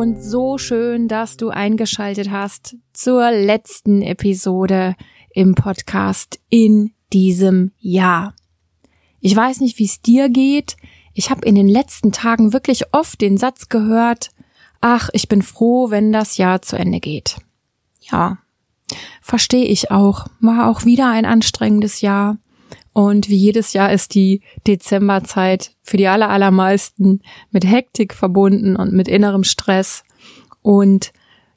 Und so schön, dass du eingeschaltet hast zur letzten Episode im Podcast in diesem Jahr. Ich weiß nicht, wie es dir geht. Ich habe in den letzten Tagen wirklich oft den Satz gehört, ach, ich bin froh, wenn das Jahr zu Ende geht. Ja, verstehe ich auch. War auch wieder ein anstrengendes Jahr. Und wie jedes Jahr ist die Dezemberzeit für die allermeisten mit Hektik verbunden und mit innerem Stress. Und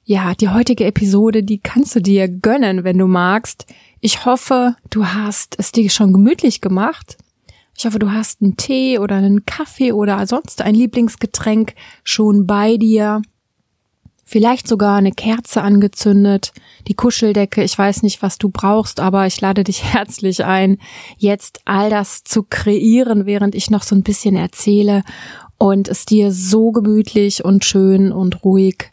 ja, die heutige Episode, die kannst du dir gönnen, wenn du magst. Ich hoffe, du hast es dir schon gemütlich gemacht. Ich hoffe, du hast einen Tee oder einen Kaffee oder sonst ein Lieblingsgetränk schon bei dir vielleicht sogar eine Kerze angezündet, die Kuscheldecke, ich weiß nicht, was du brauchst, aber ich lade dich herzlich ein, jetzt all das zu kreieren, während ich noch so ein bisschen erzähle und es dir so gemütlich und schön und ruhig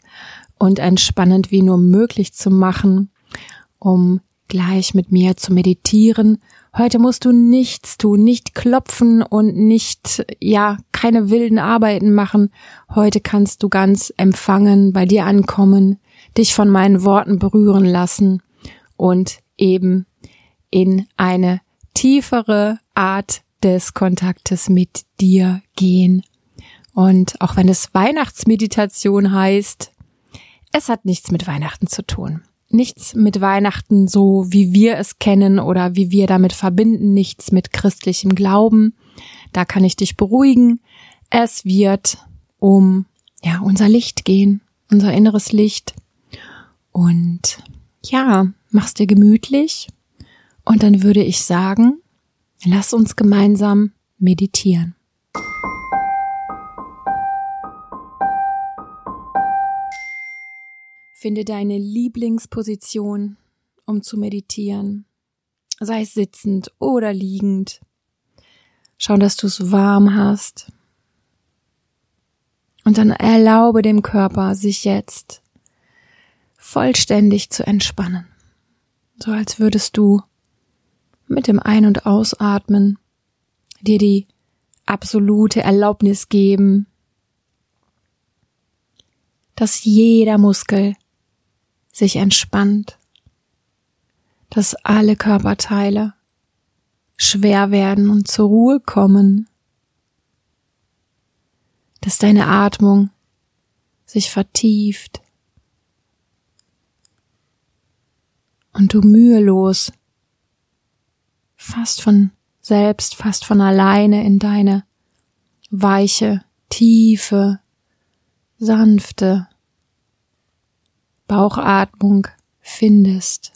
und entspannend wie nur möglich zu machen, um gleich mit mir zu meditieren Heute musst du nichts tun, nicht klopfen und nicht, ja, keine wilden Arbeiten machen. Heute kannst du ganz empfangen, bei dir ankommen, dich von meinen Worten berühren lassen und eben in eine tiefere Art des Kontaktes mit dir gehen. Und auch wenn es Weihnachtsmeditation heißt, es hat nichts mit Weihnachten zu tun nichts mit Weihnachten so, wie wir es kennen oder wie wir damit verbinden, nichts mit christlichem Glauben. Da kann ich dich beruhigen. Es wird um, ja, unser Licht gehen, unser inneres Licht. Und ja, mach's dir gemütlich. Und dann würde ich sagen, lass uns gemeinsam meditieren. Finde deine Lieblingsposition, um zu meditieren. Sei es sitzend oder liegend. Schau, dass du es warm hast. Und dann erlaube dem Körper, sich jetzt vollständig zu entspannen. So als würdest du mit dem Ein- und Ausatmen dir die absolute Erlaubnis geben, dass jeder Muskel sich entspannt, dass alle Körperteile schwer werden und zur Ruhe kommen, dass deine Atmung sich vertieft und du mühelos fast von selbst, fast von alleine in deine weiche, tiefe, sanfte Bauchatmung findest.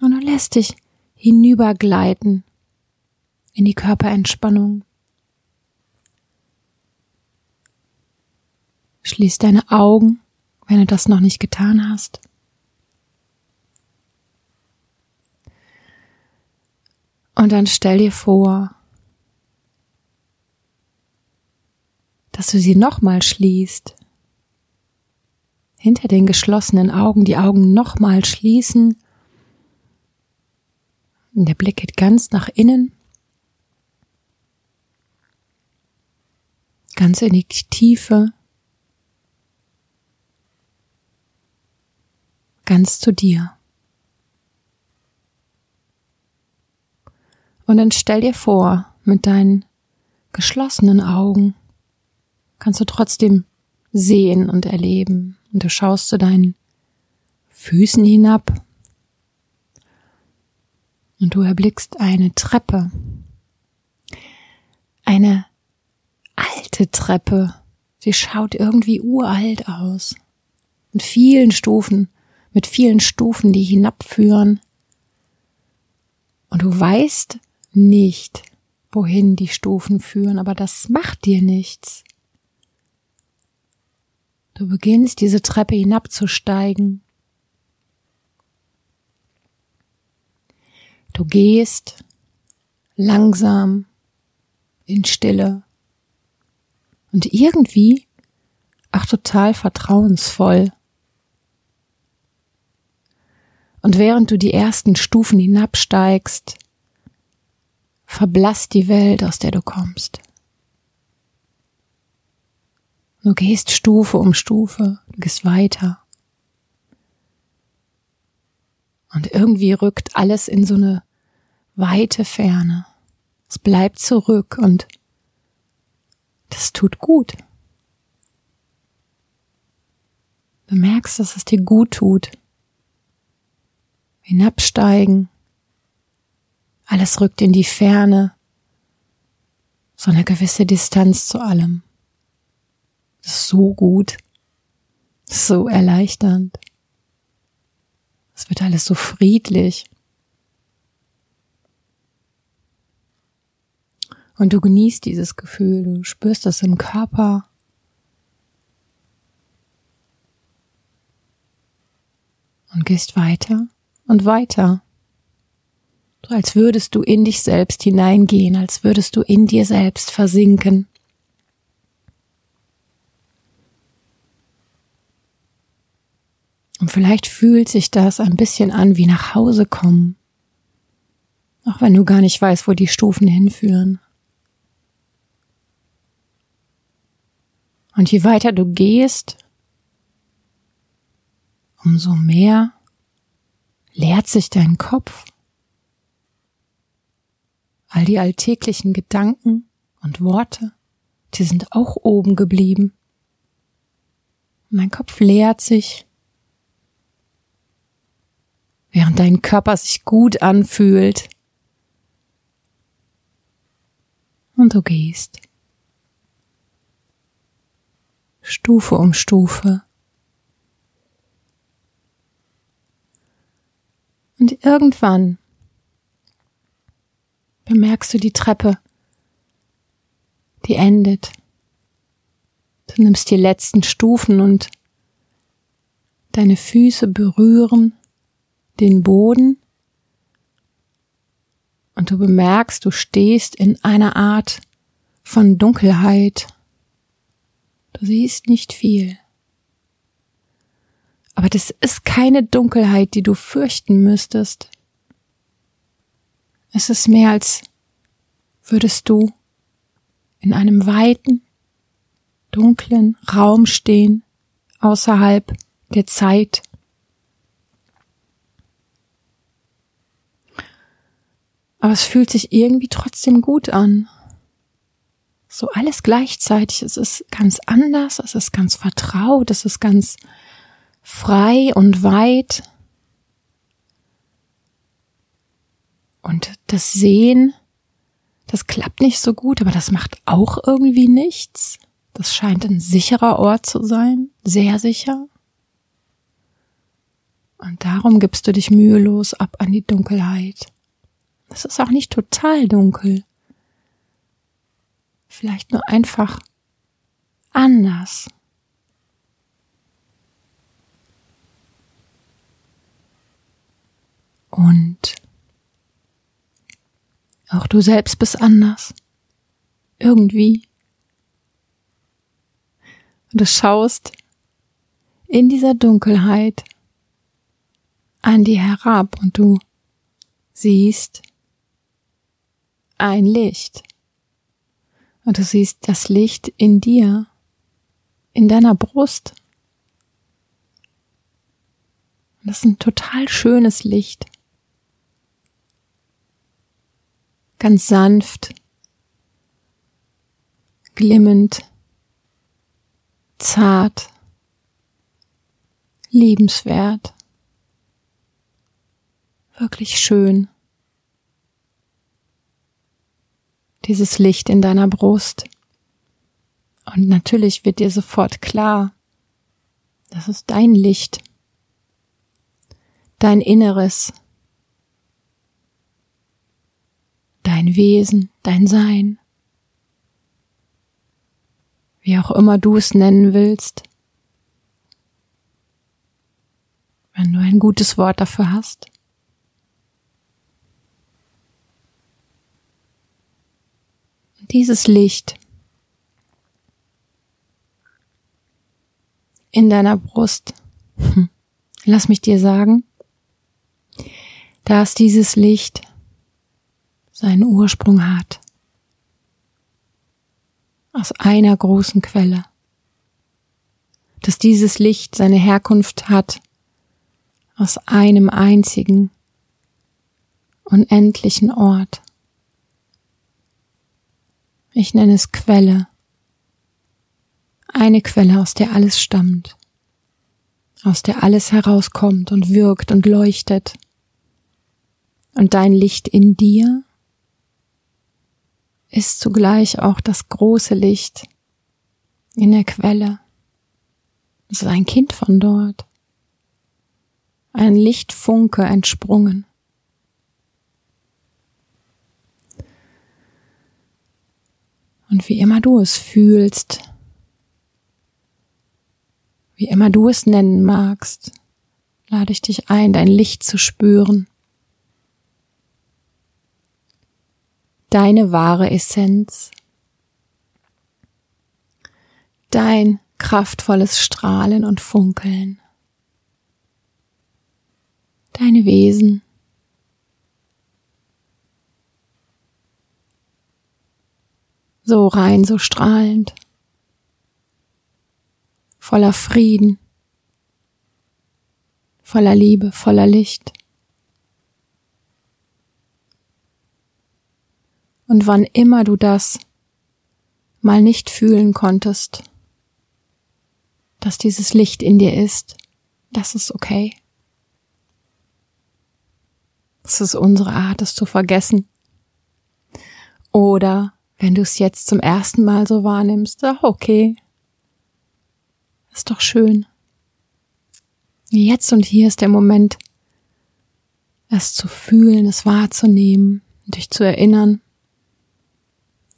Und du lässt dich hinübergleiten in die Körperentspannung. Schließ deine Augen, wenn du das noch nicht getan hast. Und dann stell dir vor, dass du sie nochmal schließt. Hinter den geschlossenen Augen die Augen nochmal schließen. Und der Blick geht ganz nach innen. Ganz in die Tiefe. Ganz zu dir. Und dann stell dir vor, mit deinen geschlossenen Augen, kannst du trotzdem sehen und erleben. Und du schaust zu deinen Füßen hinab und du erblickst eine Treppe. Eine alte Treppe. Sie schaut irgendwie uralt aus. Mit vielen Stufen, mit vielen Stufen, die hinabführen. Und du weißt nicht, wohin die Stufen führen, aber das macht dir nichts. Du beginnst diese Treppe hinabzusteigen. Du gehst langsam in Stille und irgendwie ach total vertrauensvoll. Und während du die ersten Stufen hinabsteigst, verblasst die Welt, aus der du kommst. Du gehst Stufe um Stufe, du gehst weiter. Und irgendwie rückt alles in so eine weite Ferne. Es bleibt zurück und das tut gut. Du merkst, dass es dir gut tut. Hinabsteigen. Alles rückt in die Ferne. So eine gewisse Distanz zu allem. So gut. So erleichternd. Es wird alles so friedlich. Und du genießt dieses Gefühl, du spürst das im Körper. Und gehst weiter und weiter. So als würdest du in dich selbst hineingehen, als würdest du in dir selbst versinken. Und vielleicht fühlt sich das ein bisschen an wie nach Hause kommen. Auch wenn du gar nicht weißt, wo die Stufen hinführen. Und je weiter du gehst, umso mehr leert sich dein Kopf. All die alltäglichen Gedanken und Worte, die sind auch oben geblieben. Dein Kopf leert sich während dein Körper sich gut anfühlt. Und du gehst. Stufe um Stufe. Und irgendwann bemerkst du die Treppe, die endet. Du nimmst die letzten Stufen und deine Füße berühren den Boden und du bemerkst, du stehst in einer Art von Dunkelheit. Du siehst nicht viel. Aber das ist keine Dunkelheit, die du fürchten müsstest. Es ist mehr als würdest du in einem weiten, dunklen Raum stehen, außerhalb der Zeit Aber es fühlt sich irgendwie trotzdem gut an. So alles gleichzeitig. Es ist ganz anders, es ist ganz vertraut, es ist ganz frei und weit. Und das Sehen, das klappt nicht so gut, aber das macht auch irgendwie nichts. Das scheint ein sicherer Ort zu sein, sehr sicher. Und darum gibst du dich mühelos ab an die Dunkelheit. Es ist auch nicht total dunkel. Vielleicht nur einfach anders. Und auch du selbst bist anders. Irgendwie. Und du schaust in dieser Dunkelheit an dir herab und du siehst, ein Licht. Und du siehst das Licht in dir, in deiner Brust. Und das ist ein total schönes Licht. Ganz sanft, glimmend, zart, liebenswert, wirklich schön. Dieses Licht in deiner Brust. Und natürlich wird dir sofort klar, das ist dein Licht, dein Inneres, dein Wesen, dein Sein, wie auch immer du es nennen willst. Wenn du ein gutes Wort dafür hast. Dieses Licht in deiner Brust, hm, lass mich dir sagen, dass dieses Licht seinen Ursprung hat. Aus einer großen Quelle, dass dieses Licht seine Herkunft hat aus einem einzigen, unendlichen Ort. Ich nenne es Quelle. Eine Quelle, aus der alles stammt, aus der alles herauskommt und wirkt und leuchtet. Und dein Licht in dir ist zugleich auch das große Licht in der Quelle. Es ist ein Kind von dort, ein Lichtfunke entsprungen. Und wie immer du es fühlst, wie immer du es nennen magst, lade ich dich ein, dein Licht zu spüren. Deine wahre Essenz. Dein kraftvolles Strahlen und Funkeln. Deine Wesen. So rein, so strahlend, voller Frieden, voller Liebe, voller Licht. Und wann immer du das mal nicht fühlen konntest, dass dieses Licht in dir ist, das ist okay. Das ist unsere Art, es zu vergessen. Oder wenn du es jetzt zum ersten Mal so wahrnimmst, ach okay. Ist doch schön. Jetzt und hier ist der Moment, es zu fühlen, es wahrzunehmen, dich zu erinnern.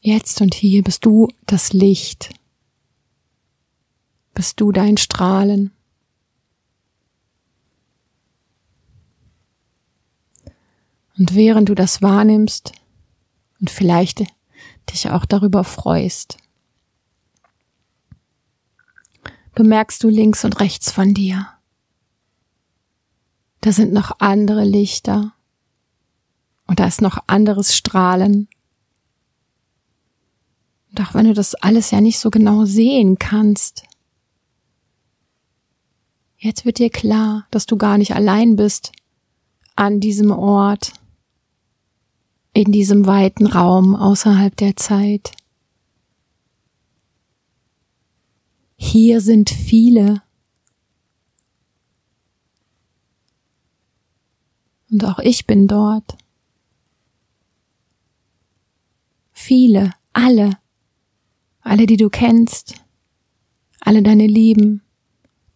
Jetzt und hier bist du das Licht. Bist du dein Strahlen. Und während du das wahrnimmst und vielleicht dich auch darüber freust. Bemerkst du links und rechts von dir. Da sind noch andere Lichter und da ist noch anderes Strahlen. Und auch wenn du das alles ja nicht so genau sehen kannst, jetzt wird dir klar, dass du gar nicht allein bist an diesem Ort in diesem weiten Raum außerhalb der Zeit. Hier sind viele. Und auch ich bin dort. Viele, alle, alle, die du kennst, alle deine Lieben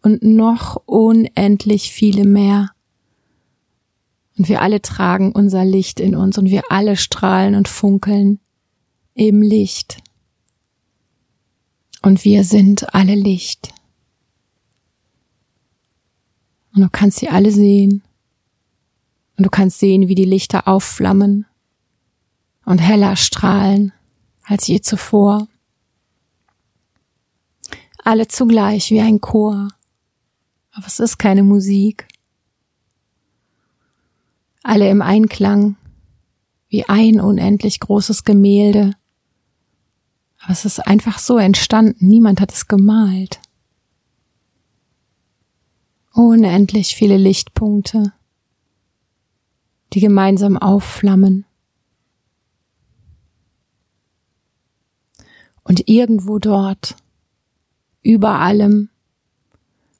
und noch unendlich viele mehr. Und wir alle tragen unser Licht in uns und wir alle strahlen und funkeln im Licht. Und wir sind alle Licht. Und du kannst sie alle sehen. Und du kannst sehen, wie die Lichter aufflammen und heller strahlen als je zuvor. Alle zugleich wie ein Chor. Aber es ist keine Musik alle im Einklang, wie ein unendlich großes Gemälde. Aber es ist einfach so entstanden, niemand hat es gemalt. Unendlich viele Lichtpunkte, die gemeinsam aufflammen. Und irgendwo dort, über allem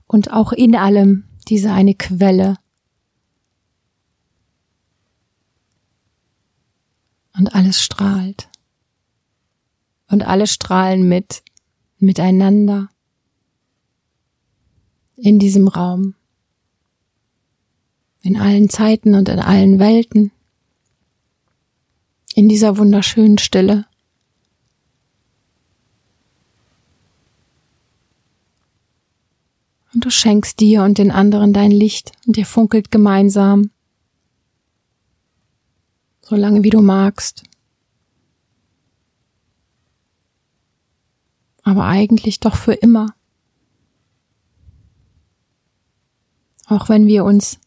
und auch in allem, diese eine Quelle, und alles strahlt. Und alle strahlen mit, miteinander in diesem Raum, in allen Zeiten und in allen Welten, in dieser wunderschönen Stille. Und du schenkst dir und den anderen dein Licht und ihr funkelt gemeinsam so lange wie du magst. Aber eigentlich doch für immer. Auch wenn wir uns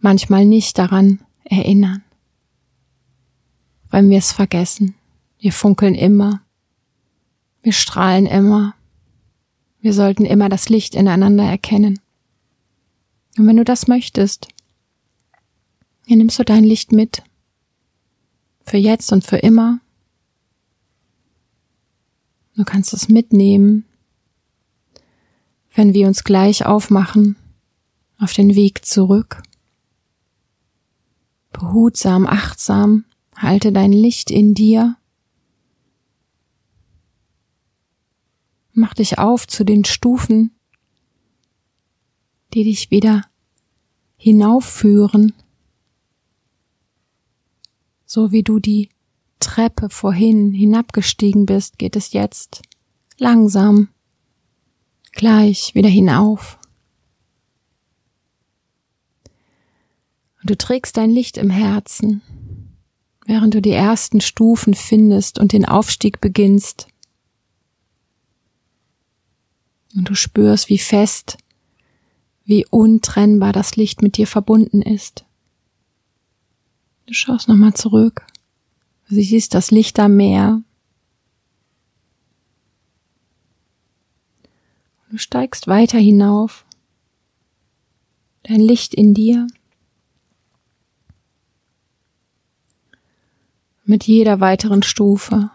manchmal nicht daran erinnern. Wenn wir es vergessen. Wir funkeln immer. Wir strahlen immer. Wir sollten immer das Licht ineinander erkennen. Und wenn du das möchtest, dann nimmst du dein Licht mit. Für jetzt und für immer. Du kannst es mitnehmen, wenn wir uns gleich aufmachen auf den Weg zurück. Behutsam, achtsam, halte dein Licht in dir Mach dich auf zu den Stufen, die dich wieder hinaufführen, so wie du die Treppe vorhin hinabgestiegen bist, geht es jetzt langsam gleich wieder hinauf. Und du trägst dein Licht im Herzen, während du die ersten Stufen findest und den Aufstieg beginnst. Und du spürst, wie fest, wie untrennbar das Licht mit dir verbunden ist. Du schaust nochmal zurück. Du siehst das Licht am Meer. Du steigst weiter hinauf. Dein Licht in dir. Mit jeder weiteren Stufe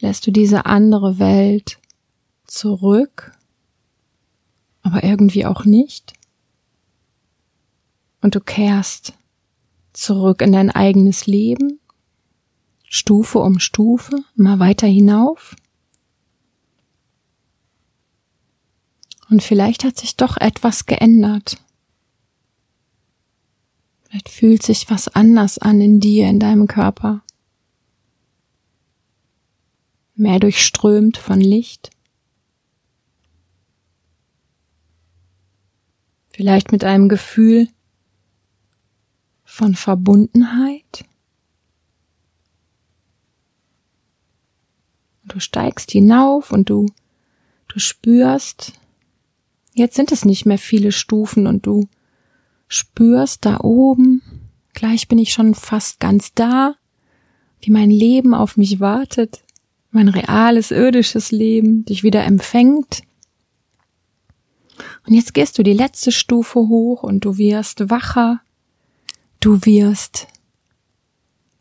lässt du diese andere Welt zurück, aber irgendwie auch nicht. Und du kehrst zurück in dein eigenes Leben, Stufe um Stufe, immer weiter hinauf. Und vielleicht hat sich doch etwas geändert. Vielleicht fühlt sich was anders an in dir, in deinem Körper. mehr durchströmt von Licht. Vielleicht mit einem Gefühl von Verbundenheit. Du steigst hinauf und du, du spürst, jetzt sind es nicht mehr viele Stufen und du spürst da oben, gleich bin ich schon fast ganz da, wie mein Leben auf mich wartet mein reales, irdisches Leben dich wieder empfängt. Und jetzt gehst du die letzte Stufe hoch und du wirst wacher, du wirst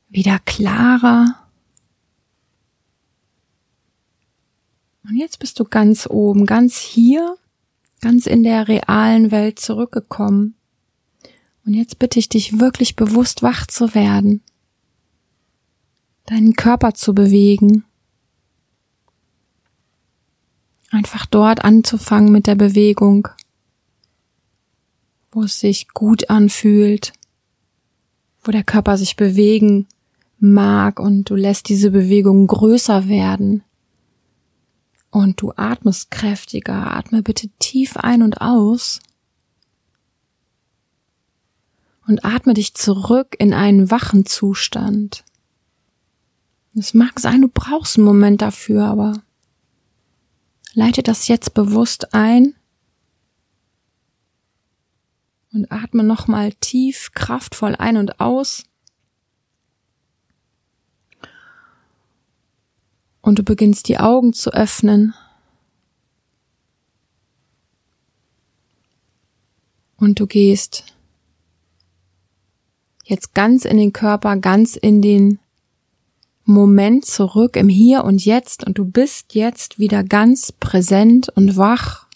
wieder klarer. Und jetzt bist du ganz oben, ganz hier, ganz in der realen Welt zurückgekommen. Und jetzt bitte ich dich wirklich bewusst wach zu werden, deinen Körper zu bewegen, Einfach dort anzufangen mit der Bewegung, wo es sich gut anfühlt, wo der Körper sich bewegen mag und du lässt diese Bewegung größer werden. Und du atmest kräftiger, atme bitte tief ein und aus. Und atme dich zurück in einen wachen Zustand. Es mag sein, du brauchst einen Moment dafür, aber Leite das jetzt bewusst ein und atme nochmal tief, kraftvoll ein und aus. Und du beginnst die Augen zu öffnen. Und du gehst jetzt ganz in den Körper, ganz in den Moment zurück im Hier und Jetzt und du bist jetzt wieder ganz präsent und wach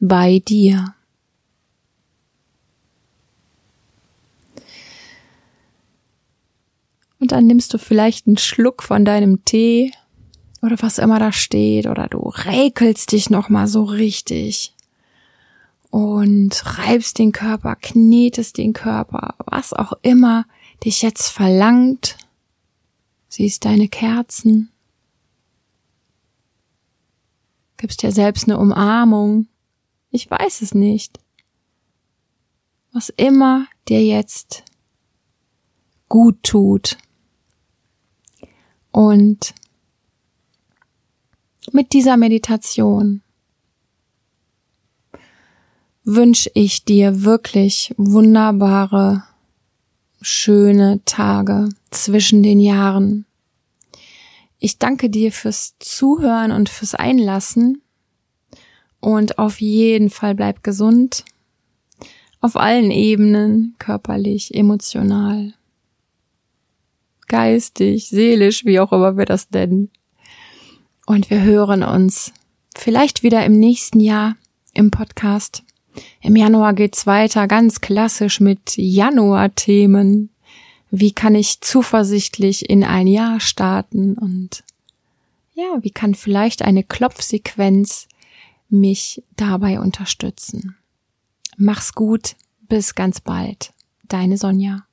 bei dir. Und dann nimmst du vielleicht einen Schluck von deinem Tee oder was immer da steht oder du räkelst dich noch mal so richtig und reibst den Körper, knetest den Körper, was auch immer dich jetzt verlangt siehst deine Kerzen, gibst dir selbst eine Umarmung. Ich weiß es nicht. Was immer dir jetzt gut tut. Und mit dieser Meditation wünsche ich dir wirklich wunderbare schöne Tage zwischen den Jahren. Ich danke dir fürs Zuhören und fürs Einlassen. Und auf jeden Fall bleib gesund. Auf allen Ebenen, körperlich, emotional, geistig, seelisch, wie auch immer wir das nennen. Und wir hören uns vielleicht wieder im nächsten Jahr im Podcast. Im Januar geht's weiter, ganz klassisch mit Januar-Themen wie kann ich zuversichtlich in ein Jahr starten und ja, wie kann vielleicht eine Klopfsequenz mich dabei unterstützen. Mach's gut, bis ganz bald. Deine Sonja.